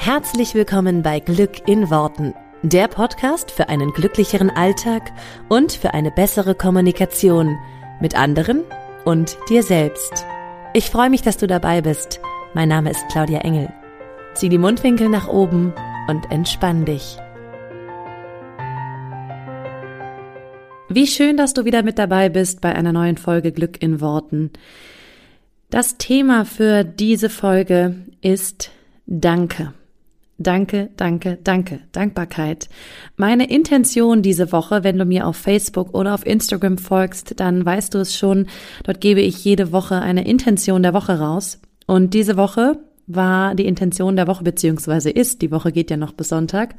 Herzlich willkommen bei Glück in Worten, der Podcast für einen glücklicheren Alltag und für eine bessere Kommunikation mit anderen und dir selbst. Ich freue mich, dass du dabei bist. Mein Name ist Claudia Engel. Zieh die Mundwinkel nach oben und entspann dich. Wie schön, dass du wieder mit dabei bist bei einer neuen Folge Glück in Worten. Das Thema für diese Folge ist Danke. Danke, danke, danke. Dankbarkeit. Meine Intention diese Woche, wenn du mir auf Facebook oder auf Instagram folgst, dann weißt du es schon. Dort gebe ich jede Woche eine Intention der Woche raus. Und diese Woche war die Intention der Woche, beziehungsweise ist, die Woche geht ja noch bis Sonntag,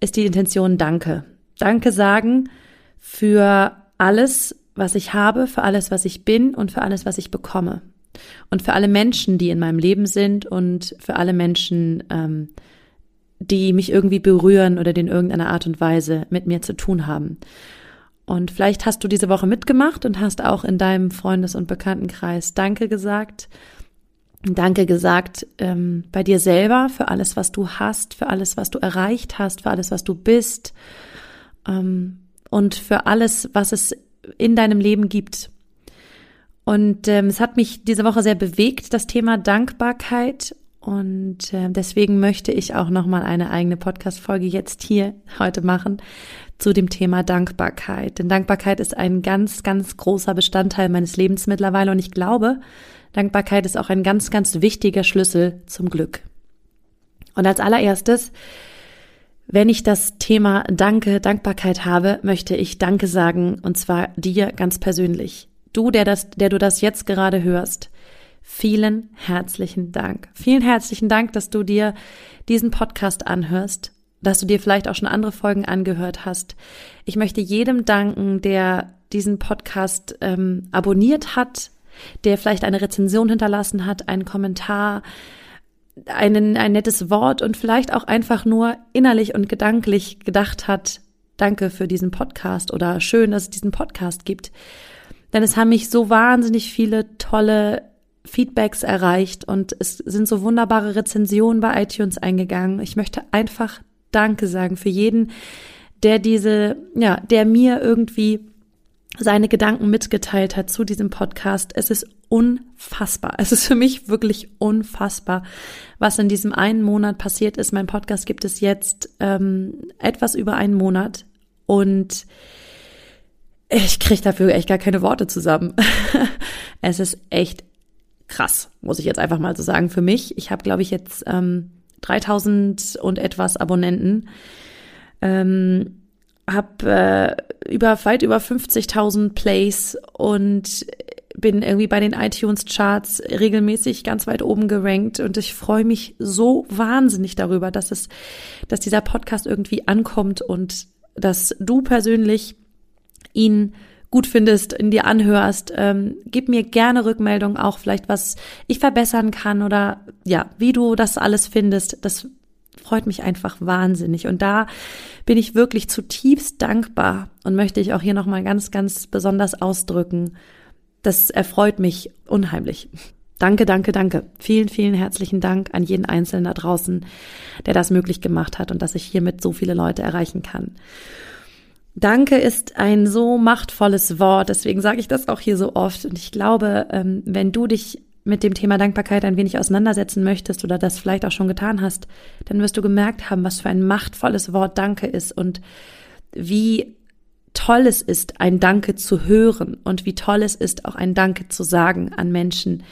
ist die Intention Danke. Danke sagen für alles, was ich habe, für alles, was ich bin und für alles, was ich bekomme. Und für alle Menschen, die in meinem Leben sind und für alle Menschen, ähm, die mich irgendwie berühren oder die in irgendeiner Art und Weise mit mir zu tun haben. Und vielleicht hast du diese Woche mitgemacht und hast auch in deinem Freundes- und Bekanntenkreis Danke gesagt. Danke gesagt ähm, bei dir selber für alles, was du hast, für alles, was du erreicht hast, für alles, was du bist ähm, und für alles, was es in deinem Leben gibt. Und ähm, es hat mich diese Woche sehr bewegt, das Thema Dankbarkeit. Und äh, deswegen möchte ich auch nochmal eine eigene Podcast-Folge jetzt hier heute machen zu dem Thema Dankbarkeit. Denn Dankbarkeit ist ein ganz, ganz großer Bestandteil meines Lebens mittlerweile. Und ich glaube, Dankbarkeit ist auch ein ganz, ganz wichtiger Schlüssel zum Glück. Und als allererstes, wenn ich das Thema Danke, Dankbarkeit habe, möchte ich Danke sagen, und zwar dir ganz persönlich. Du, der das, der du das jetzt gerade hörst, vielen herzlichen Dank. Vielen herzlichen Dank, dass du dir diesen Podcast anhörst, dass du dir vielleicht auch schon andere Folgen angehört hast. Ich möchte jedem danken, der diesen Podcast ähm, abonniert hat, der vielleicht eine Rezension hinterlassen hat, einen Kommentar, einen, ein nettes Wort und vielleicht auch einfach nur innerlich und gedanklich gedacht hat, danke für diesen Podcast oder schön, dass es diesen Podcast gibt. Denn es haben mich so wahnsinnig viele tolle Feedbacks erreicht und es sind so wunderbare Rezensionen bei iTunes eingegangen. Ich möchte einfach Danke sagen für jeden, der diese, ja, der mir irgendwie seine Gedanken mitgeteilt hat zu diesem Podcast. Es ist unfassbar. Es ist für mich wirklich unfassbar, was in diesem einen Monat passiert ist. Mein Podcast gibt es jetzt ähm, etwas über einen Monat und ich kriege dafür echt gar keine Worte zusammen. es ist echt krass, muss ich jetzt einfach mal so sagen für mich. Ich habe, glaube ich, jetzt ähm, 3000 und etwas Abonnenten. Ähm, habe äh, über weit über 50.000 Plays und bin irgendwie bei den iTunes Charts regelmäßig ganz weit oben gerankt und ich freue mich so wahnsinnig darüber, dass es, dass dieser Podcast irgendwie ankommt und dass du persönlich ihn gut findest, in dir anhörst. Ähm, gib mir gerne Rückmeldung, auch vielleicht, was ich verbessern kann oder ja, wie du das alles findest. Das freut mich einfach wahnsinnig. Und da bin ich wirklich zutiefst dankbar und möchte ich auch hier nochmal ganz, ganz besonders ausdrücken. Das erfreut mich unheimlich. Danke, danke, danke. Vielen, vielen herzlichen Dank an jeden Einzelnen da draußen, der das möglich gemacht hat und dass ich hiermit so viele Leute erreichen kann. Danke ist ein so machtvolles Wort, deswegen sage ich das auch hier so oft. Und ich glaube, ähm, wenn du dich mit dem Thema Dankbarkeit ein wenig auseinandersetzen möchtest oder das vielleicht auch schon getan hast, dann wirst du gemerkt haben, was für ein machtvolles Wort Danke ist und wie toll es ist, ein Danke zu hören und wie toll es ist, auch ein Danke zu sagen an Menschen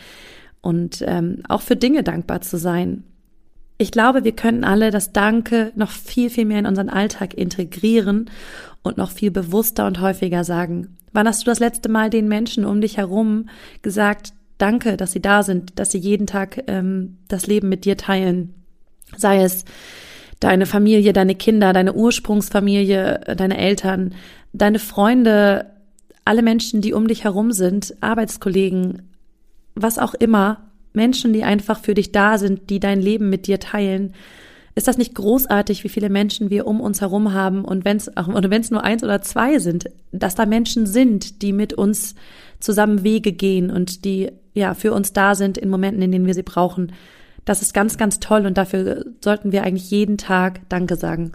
und ähm, auch für Dinge dankbar zu sein. Ich glaube, wir können alle das Danke noch viel, viel mehr in unseren Alltag integrieren und noch viel bewusster und häufiger sagen. Wann hast du das letzte Mal den Menschen um dich herum gesagt, danke, dass sie da sind, dass sie jeden Tag ähm, das Leben mit dir teilen? Sei es deine Familie, deine Kinder, deine Ursprungsfamilie, deine Eltern, deine Freunde, alle Menschen, die um dich herum sind, Arbeitskollegen, was auch immer, Menschen, die einfach für dich da sind, die dein Leben mit dir teilen. Ist das nicht großartig, wie viele Menschen wir um uns herum haben und wenn es es nur eins oder zwei sind, dass da Menschen sind, die mit uns zusammen Wege gehen und die ja für uns da sind in Momenten, in denen wir sie brauchen. Das ist ganz, ganz toll und dafür sollten wir eigentlich jeden Tag Danke sagen.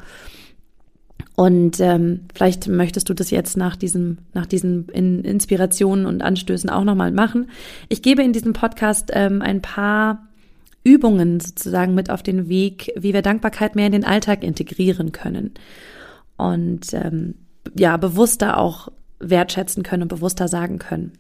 Und ähm, vielleicht möchtest du das jetzt nach diesem, nach diesen Inspirationen und Anstößen auch nochmal machen. Ich gebe in diesem Podcast ähm, ein paar Übungen sozusagen mit auf den Weg, wie wir Dankbarkeit mehr in den Alltag integrieren können. Und ähm, ja, bewusster auch wertschätzen können und bewusster sagen können.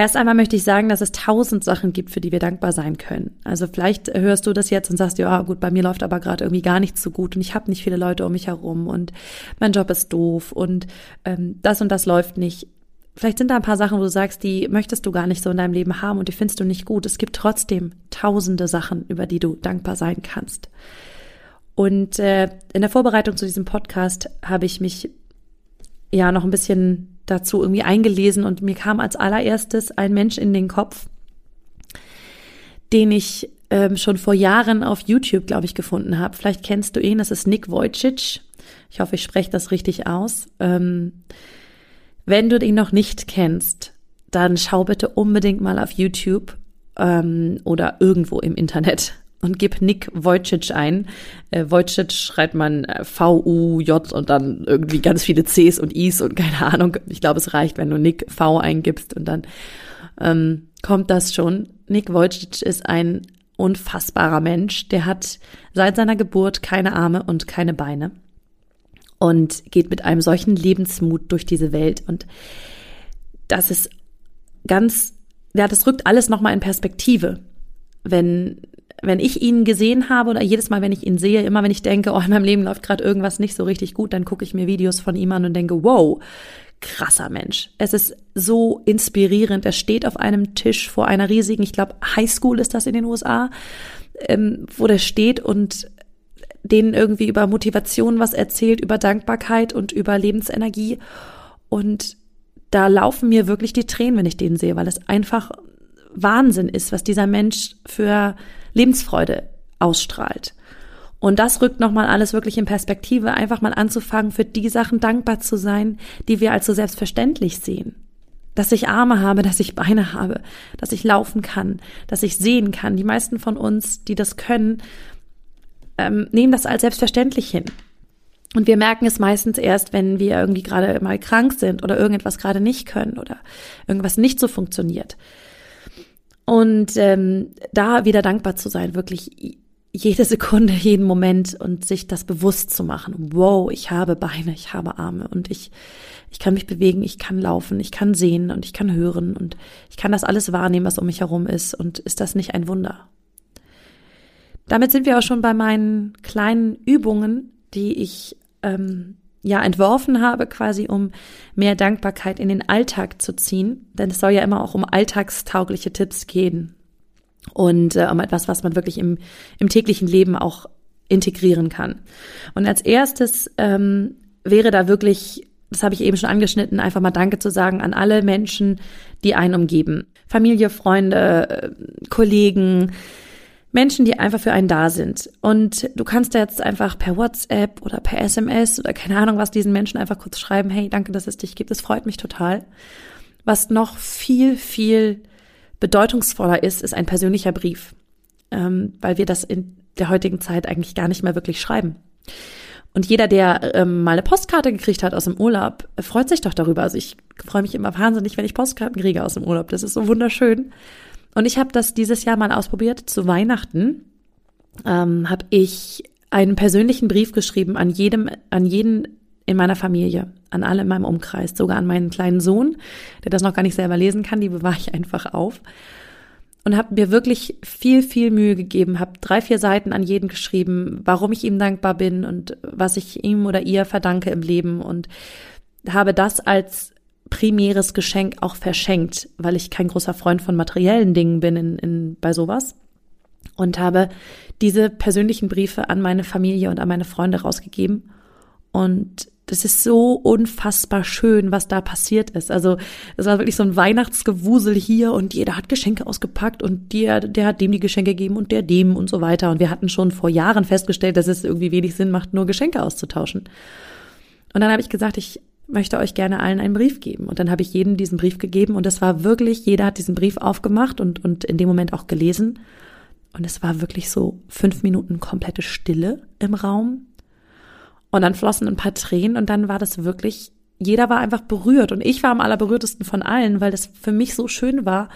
Erst einmal möchte ich sagen, dass es tausend Sachen gibt, für die wir dankbar sein können. Also vielleicht hörst du das jetzt und sagst, ja gut, bei mir läuft aber gerade irgendwie gar nichts so gut und ich habe nicht viele Leute um mich herum und mein Job ist doof und ähm, das und das läuft nicht. Vielleicht sind da ein paar Sachen, wo du sagst, die möchtest du gar nicht so in deinem Leben haben und die findest du nicht gut. Es gibt trotzdem tausende Sachen, über die du dankbar sein kannst. Und äh, in der Vorbereitung zu diesem Podcast habe ich mich ja noch ein bisschen dazu irgendwie eingelesen und mir kam als allererstes ein Mensch in den Kopf, den ich ähm, schon vor Jahren auf YouTube, glaube ich, gefunden habe. Vielleicht kennst du ihn, das ist Nick Wojcic. Ich hoffe, ich spreche das richtig aus. Ähm, wenn du ihn noch nicht kennst, dann schau bitte unbedingt mal auf YouTube ähm, oder irgendwo im Internet und gib Nick Wojcic ein. Äh, Wojcic schreibt man äh, V-U-J und dann irgendwie ganz viele Cs und Is und keine Ahnung. Ich glaube, es reicht, wenn du Nick V eingibst und dann ähm, kommt das schon. Nick Wojcic ist ein unfassbarer Mensch. Der hat seit seiner Geburt keine Arme und keine Beine und geht mit einem solchen Lebensmut durch diese Welt und das ist ganz, ja, das rückt alles nochmal in Perspektive. Wenn wenn ich ihn gesehen habe oder jedes Mal, wenn ich ihn sehe, immer wenn ich denke, oh, in meinem Leben läuft gerade irgendwas nicht so richtig gut, dann gucke ich mir Videos von ihm an und denke, wow, krasser Mensch. Es ist so inspirierend. Er steht auf einem Tisch vor einer riesigen, ich glaube, Highschool ist das in den USA, ähm, wo der steht und denen irgendwie über Motivation was erzählt, über Dankbarkeit und über Lebensenergie. Und da laufen mir wirklich die Tränen, wenn ich den sehe, weil es einfach Wahnsinn ist, was dieser Mensch für Lebensfreude ausstrahlt. Und das rückt nochmal alles wirklich in Perspektive, einfach mal anzufangen, für die Sachen dankbar zu sein, die wir als so selbstverständlich sehen. Dass ich Arme habe, dass ich Beine habe, dass ich laufen kann, dass ich sehen kann. Die meisten von uns, die das können, ähm, nehmen das als selbstverständlich hin. Und wir merken es meistens erst, wenn wir irgendwie gerade mal krank sind oder irgendetwas gerade nicht können oder irgendwas nicht so funktioniert. Und ähm, da wieder dankbar zu sein, wirklich jede Sekunde, jeden Moment und sich das bewusst zu machen. Wow, ich habe Beine, ich habe Arme und ich, ich kann mich bewegen, ich kann laufen, ich kann sehen und ich kann hören und ich kann das alles wahrnehmen, was um mich herum ist. Und ist das nicht ein Wunder? Damit sind wir auch schon bei meinen kleinen Übungen, die ich ähm, ja entworfen habe, quasi um mehr Dankbarkeit in den Alltag zu ziehen. Denn es soll ja immer auch um alltagstaugliche Tipps gehen und äh, um etwas, was man wirklich im, im täglichen Leben auch integrieren kann. Und als erstes ähm, wäre da wirklich, das habe ich eben schon angeschnitten, einfach mal Danke zu sagen an alle Menschen, die einen umgeben. Familie, Freunde, äh, Kollegen, Menschen, die einfach für einen da sind. Und du kannst da jetzt einfach per WhatsApp oder per SMS oder keine Ahnung was diesen Menschen einfach kurz schreiben, hey, danke, dass es dich gibt, es freut mich total. Was noch viel, viel bedeutungsvoller ist, ist ein persönlicher Brief, ähm, weil wir das in der heutigen Zeit eigentlich gar nicht mehr wirklich schreiben. Und jeder, der ähm, mal eine Postkarte gekriegt hat aus dem Urlaub, freut sich doch darüber. Also ich freue mich immer wahnsinnig, wenn ich Postkarten kriege aus dem Urlaub. Das ist so wunderschön. Und ich habe das dieses Jahr mal ausprobiert. Zu Weihnachten ähm, habe ich einen persönlichen Brief geschrieben an jedem, an jeden in meiner Familie, an alle in meinem Umkreis, sogar an meinen kleinen Sohn, der das noch gar nicht selber lesen kann, die bewahre ich einfach auf. Und habe mir wirklich viel, viel Mühe gegeben, habe drei, vier Seiten an jeden geschrieben, warum ich ihm dankbar bin und was ich ihm oder ihr verdanke im Leben und habe das als primäres Geschenk auch verschenkt, weil ich kein großer Freund von materiellen Dingen bin in, in, bei sowas. Und habe diese persönlichen Briefe an meine Familie und an meine Freunde rausgegeben. Und das ist so unfassbar schön, was da passiert ist. Also es war wirklich so ein Weihnachtsgewusel hier und jeder hat Geschenke ausgepackt und der, der hat dem die Geschenke gegeben und der dem und so weiter. Und wir hatten schon vor Jahren festgestellt, dass es irgendwie wenig Sinn macht, nur Geschenke auszutauschen. Und dann habe ich gesagt, ich möchte euch gerne allen einen Brief geben. Und dann habe ich jedem diesen Brief gegeben und es war wirklich, jeder hat diesen Brief aufgemacht und, und in dem Moment auch gelesen. Und es war wirklich so fünf Minuten komplette Stille im Raum. Und dann flossen ein paar Tränen und dann war das wirklich, jeder war einfach berührt. Und ich war am allerberührtesten von allen, weil das für mich so schön war,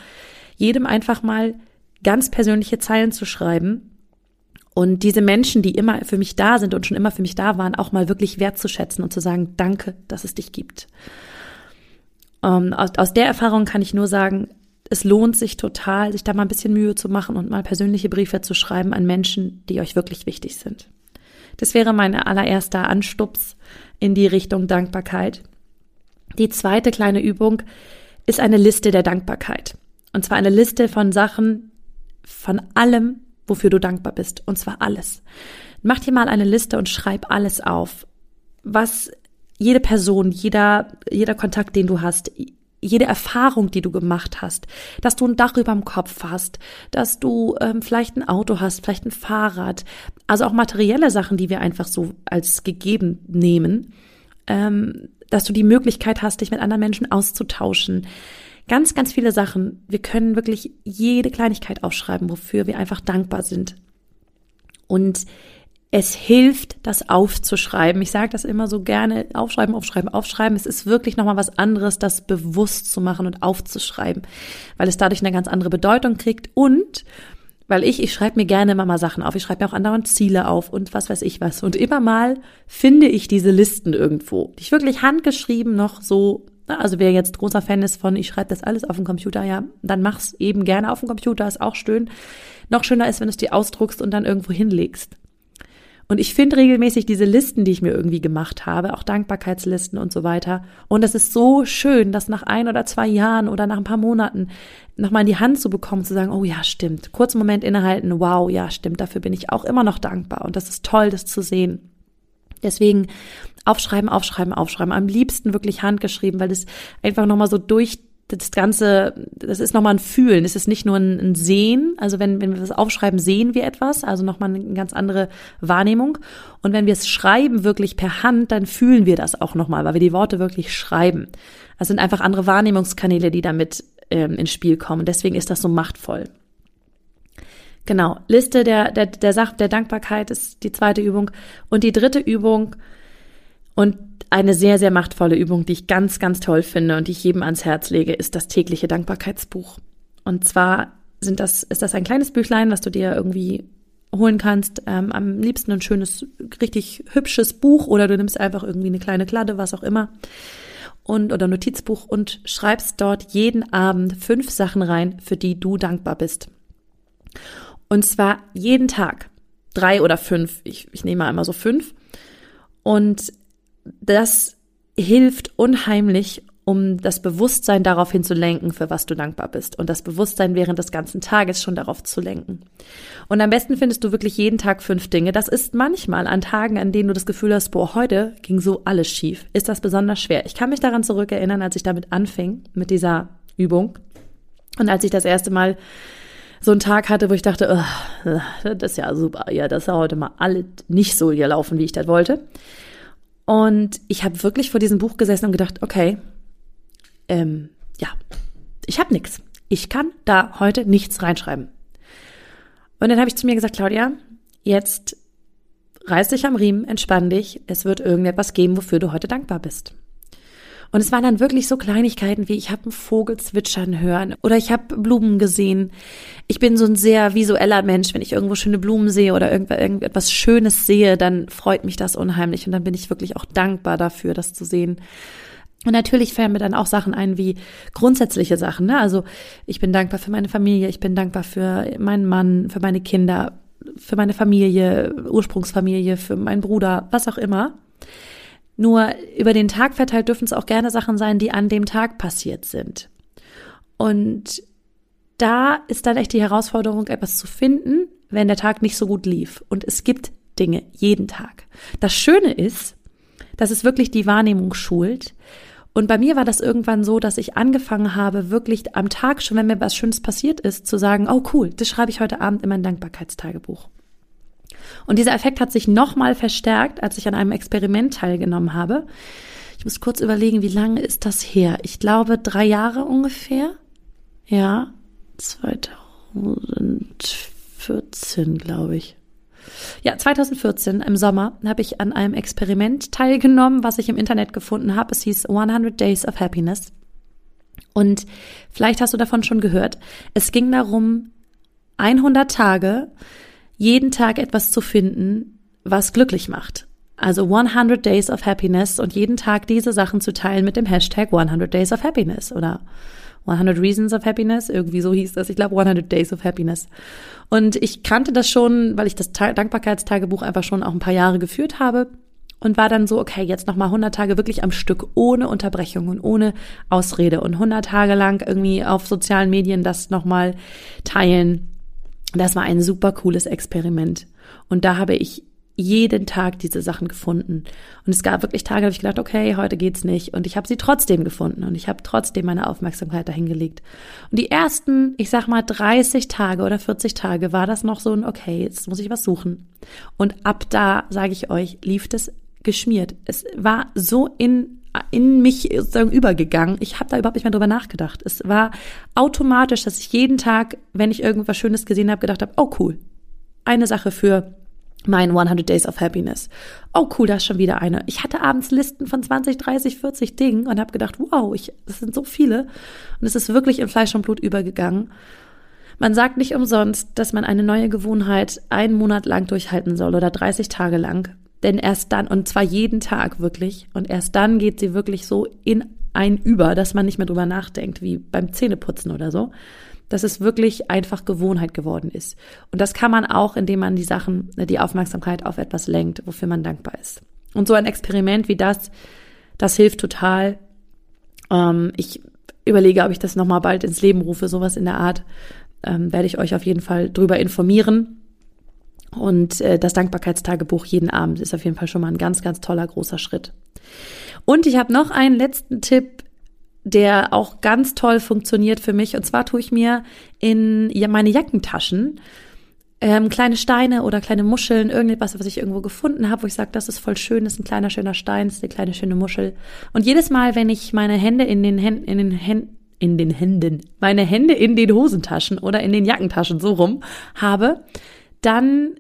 jedem einfach mal ganz persönliche Zeilen zu schreiben und diese Menschen, die immer für mich da sind und schon immer für mich da waren, auch mal wirklich wertzuschätzen und zu sagen, danke, dass es dich gibt. Ähm, aus, aus der Erfahrung kann ich nur sagen, es lohnt sich total, sich da mal ein bisschen Mühe zu machen und mal persönliche Briefe zu schreiben an Menschen, die euch wirklich wichtig sind. Das wäre mein allererster Anstups in die Richtung Dankbarkeit. Die zweite kleine Übung ist eine Liste der Dankbarkeit. Und zwar eine Liste von Sachen, von allem, wofür du dankbar bist. Und zwar alles. Mach dir mal eine Liste und schreib alles auf. Was jede Person, jeder, jeder Kontakt, den du hast, jede Erfahrung, die du gemacht hast, dass du ein Dach über dem Kopf hast, dass du ähm, vielleicht ein Auto hast, vielleicht ein Fahrrad, also auch materielle Sachen, die wir einfach so als gegeben nehmen, ähm, dass du die Möglichkeit hast, dich mit anderen Menschen auszutauschen. Ganz, ganz viele Sachen. Wir können wirklich jede Kleinigkeit aufschreiben, wofür wir einfach dankbar sind. Und es hilft, das aufzuschreiben. Ich sage das immer so gerne, aufschreiben, aufschreiben, aufschreiben. Es ist wirklich nochmal was anderes, das bewusst zu machen und aufzuschreiben, weil es dadurch eine ganz andere Bedeutung kriegt und weil ich, ich schreibe mir gerne immer mal Sachen auf. Ich schreibe mir auch andauernd Ziele auf und was weiß ich was. Und immer mal finde ich diese Listen irgendwo, die ich wirklich handgeschrieben noch so, also wer jetzt großer Fan ist von, ich schreibe das alles auf dem Computer, ja, dann mach's eben gerne auf dem Computer, ist auch schön. Noch schöner ist, wenn du es dir ausdruckst und dann irgendwo hinlegst. Und ich finde regelmäßig diese Listen, die ich mir irgendwie gemacht habe, auch Dankbarkeitslisten und so weiter. Und es ist so schön, das nach ein oder zwei Jahren oder nach ein paar Monaten nochmal in die Hand zu bekommen, zu sagen, oh ja, stimmt. Kurzen Moment innehalten, wow, ja, stimmt, dafür bin ich auch immer noch dankbar. Und das ist toll, das zu sehen. Deswegen aufschreiben, aufschreiben, aufschreiben. Am liebsten wirklich handgeschrieben, weil das einfach nochmal so durch das Ganze, das ist nochmal ein Fühlen, es ist nicht nur ein, ein Sehen. Also wenn, wenn wir das aufschreiben, sehen wir etwas, also nochmal eine ganz andere Wahrnehmung. Und wenn wir es schreiben wirklich per Hand, dann fühlen wir das auch nochmal, weil wir die Worte wirklich schreiben. Das sind einfach andere Wahrnehmungskanäle, die damit ähm, ins Spiel kommen. Deswegen ist das so machtvoll. Genau, Liste der, der, der Sache der Dankbarkeit ist die zweite Übung. Und die dritte Übung, und eine sehr, sehr machtvolle Übung, die ich ganz, ganz toll finde und die ich jedem ans Herz lege, ist das tägliche Dankbarkeitsbuch. Und zwar sind das, ist das ein kleines Büchlein, was du dir irgendwie holen kannst. Ähm, am liebsten ein schönes, richtig hübsches Buch oder du nimmst einfach irgendwie eine kleine Kladde, was auch immer. Und, oder Notizbuch und schreibst dort jeden Abend fünf Sachen rein, für die du dankbar bist. Und zwar jeden Tag. Drei oder fünf. Ich, ich nehme mal einmal so fünf. Und das hilft unheimlich, um das Bewusstsein darauf hinzulenken, für was du dankbar bist. Und das Bewusstsein während des ganzen Tages schon darauf zu lenken. Und am besten findest du wirklich jeden Tag fünf Dinge. Das ist manchmal an Tagen, an denen du das Gefühl hast, boah, heute ging so alles schief. Ist das besonders schwer? Ich kann mich daran zurückerinnern, als ich damit anfing, mit dieser Übung. Und als ich das erste Mal so einen Tag hatte, wo ich dachte, oh, das ist ja super, ja, das ist ja heute mal alles nicht so gelaufen, wie ich das wollte und ich habe wirklich vor diesem Buch gesessen und gedacht, okay, ähm, ja, ich habe nichts. Ich kann da heute nichts reinschreiben. Und dann habe ich zu mir gesagt, Claudia, jetzt reiß dich am Riemen, entspann dich. Es wird irgendetwas geben, wofür du heute dankbar bist. Und es waren dann wirklich so Kleinigkeiten wie ich habe einen Vogel zwitschern hören oder ich habe Blumen gesehen. Ich bin so ein sehr visueller Mensch. Wenn ich irgendwo schöne Blumen sehe oder irgendetwas Schönes sehe, dann freut mich das unheimlich und dann bin ich wirklich auch dankbar dafür, das zu sehen. Und natürlich fallen mir dann auch Sachen ein wie grundsätzliche Sachen. Ne? Also ich bin dankbar für meine Familie, ich bin dankbar für meinen Mann, für meine Kinder, für meine Familie, Ursprungsfamilie, für meinen Bruder, was auch immer. Nur über den Tag verteilt dürfen es auch gerne Sachen sein, die an dem Tag passiert sind. Und da ist dann echt die Herausforderung, etwas zu finden, wenn der Tag nicht so gut lief. Und es gibt Dinge jeden Tag. Das Schöne ist, dass es wirklich die Wahrnehmung schult. Und bei mir war das irgendwann so, dass ich angefangen habe, wirklich am Tag schon, wenn mir was Schönes passiert ist, zu sagen, oh cool, das schreibe ich heute Abend in mein Dankbarkeitstagebuch. Und dieser Effekt hat sich nochmal verstärkt, als ich an einem Experiment teilgenommen habe. Ich muss kurz überlegen, wie lange ist das her? Ich glaube drei Jahre ungefähr. Ja, 2014 2014, glaube ich. Ja, 2014 im Sommer habe ich an einem Experiment teilgenommen, was ich im Internet gefunden habe. Es hieß 100 Days of Happiness. Und vielleicht hast du davon schon gehört. Es ging darum, 100 Tage, jeden Tag etwas zu finden, was glücklich macht. Also 100 Days of Happiness und jeden Tag diese Sachen zu teilen mit dem Hashtag 100 Days of Happiness oder 100 Reasons of Happiness, irgendwie so hieß das. Ich glaube 100 Days of Happiness. Und ich kannte das schon, weil ich das Dankbarkeitstagebuch einfach schon auch ein paar Jahre geführt habe und war dann so, okay, jetzt nochmal 100 Tage wirklich am Stück, ohne Unterbrechung und ohne Ausrede und 100 Tage lang irgendwie auf sozialen Medien das nochmal teilen. Das war ein super cooles Experiment. Und da habe ich jeden Tag diese Sachen gefunden. Und es gab wirklich Tage, da habe ich gedacht, okay, heute geht's nicht. Und ich habe sie trotzdem gefunden und ich habe trotzdem meine Aufmerksamkeit dahin gelegt. Und die ersten, ich sag mal 30 Tage oder 40 Tage war das noch so ein, okay, jetzt muss ich was suchen. Und ab da, sage ich euch, lief das geschmiert. Es war so in in mich sozusagen übergegangen. Ich habe da überhaupt nicht mehr drüber nachgedacht. Es war automatisch, dass ich jeden Tag, wenn ich irgendwas Schönes gesehen habe, gedacht habe, oh cool, eine Sache für mein 100 Days of Happiness. Oh cool, da ist schon wieder eine. Ich hatte abends Listen von 20, 30, 40 Dingen und habe gedacht, wow, ich, das sind so viele. Und es ist wirklich in Fleisch und Blut übergegangen. Man sagt nicht umsonst, dass man eine neue Gewohnheit einen Monat lang durchhalten soll oder 30 Tage lang. Denn erst dann, und zwar jeden Tag wirklich, und erst dann geht sie wirklich so in ein Über, dass man nicht mehr drüber nachdenkt, wie beim Zähneputzen oder so dass es wirklich einfach Gewohnheit geworden ist. Und das kann man auch, indem man die Sachen, die Aufmerksamkeit auf etwas lenkt, wofür man dankbar ist. Und so ein Experiment wie das, das hilft total. Ähm, ich überlege, ob ich das nochmal bald ins Leben rufe, sowas in der Art. Ähm, werde ich euch auf jeden Fall drüber informieren. Und äh, das Dankbarkeitstagebuch jeden Abend ist auf jeden Fall schon mal ein ganz, ganz toller großer Schritt. Und ich habe noch einen letzten Tipp der auch ganz toll funktioniert für mich. Und zwar tue ich mir in meine Jackentaschen ähm, kleine Steine oder kleine Muscheln, irgendetwas, was ich irgendwo gefunden habe, wo ich sage, das ist voll schön, das ist ein kleiner schöner Stein, das ist eine kleine schöne Muschel. Und jedes Mal, wenn ich meine Hände in den Händen, in den Händen, in den Händen, meine Hände in den Hosentaschen oder in den Jackentaschen so rum habe, dann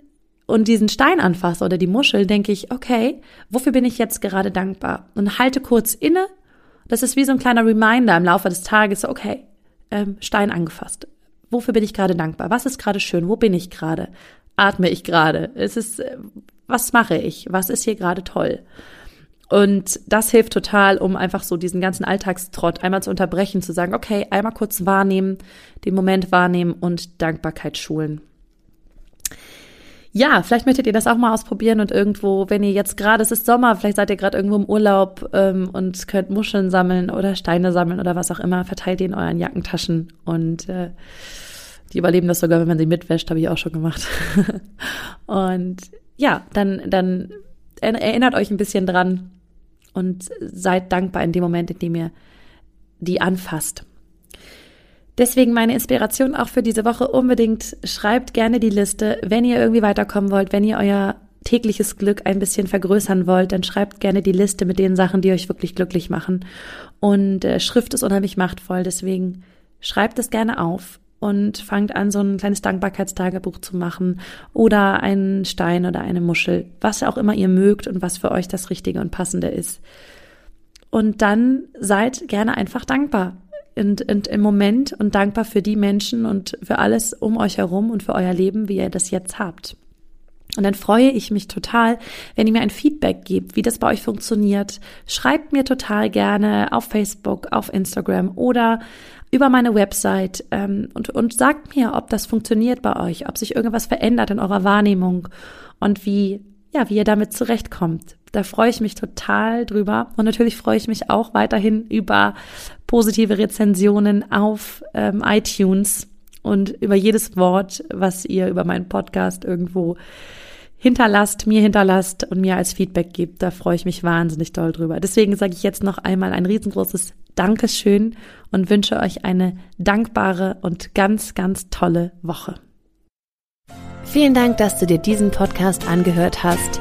und diesen Stein anfasse oder die Muschel, denke ich, okay, wofür bin ich jetzt gerade dankbar? Und halte kurz inne, das ist wie so ein kleiner Reminder im Laufe des Tages, okay, ähm, Stein angefasst. Wofür bin ich gerade dankbar? Was ist gerade schön? Wo bin ich gerade? Atme ich gerade? Es ist, äh, was mache ich? Was ist hier gerade toll? Und das hilft total, um einfach so diesen ganzen Alltagstrott einmal zu unterbrechen, zu sagen, okay, einmal kurz wahrnehmen, den Moment wahrnehmen und Dankbarkeit schulen ja, vielleicht möchtet ihr das auch mal ausprobieren und irgendwo, wenn ihr jetzt gerade, es ist Sommer, vielleicht seid ihr gerade irgendwo im Urlaub ähm, und könnt Muscheln sammeln oder Steine sammeln oder was auch immer, verteilt die in euren Jackentaschen und äh, die überleben das sogar, wenn man sie mitwäscht, habe ich auch schon gemacht. und ja, dann, dann erinnert euch ein bisschen dran und seid dankbar in dem Moment, in dem ihr die anfasst. Deswegen meine Inspiration auch für diese Woche unbedingt, schreibt gerne die Liste, wenn ihr irgendwie weiterkommen wollt, wenn ihr euer tägliches Glück ein bisschen vergrößern wollt, dann schreibt gerne die Liste mit den Sachen, die euch wirklich glücklich machen. Und äh, Schrift ist unheimlich machtvoll, deswegen schreibt es gerne auf und fangt an, so ein kleines Dankbarkeitstagebuch zu machen oder einen Stein oder eine Muschel, was auch immer ihr mögt und was für euch das Richtige und Passende ist. Und dann seid gerne einfach dankbar und, und im Moment und dankbar für die Menschen und für alles um euch herum und für euer Leben, wie ihr das jetzt habt. Und dann freue ich mich total, wenn ihr mir ein Feedback gebt, wie das bei euch funktioniert. Schreibt mir total gerne auf Facebook, auf Instagram oder über meine Website ähm, und, und sagt mir, ob das funktioniert bei euch, ob sich irgendwas verändert in eurer Wahrnehmung und wie, ja, wie ihr damit zurechtkommt. Da freue ich mich total drüber. Und natürlich freue ich mich auch weiterhin über positive Rezensionen auf ähm, iTunes und über jedes Wort, was ihr über meinen Podcast irgendwo hinterlasst, mir hinterlasst und mir als Feedback gebt. Da freue ich mich wahnsinnig doll drüber. Deswegen sage ich jetzt noch einmal ein riesengroßes Dankeschön und wünsche euch eine dankbare und ganz, ganz tolle Woche. Vielen Dank, dass du dir diesen Podcast angehört hast.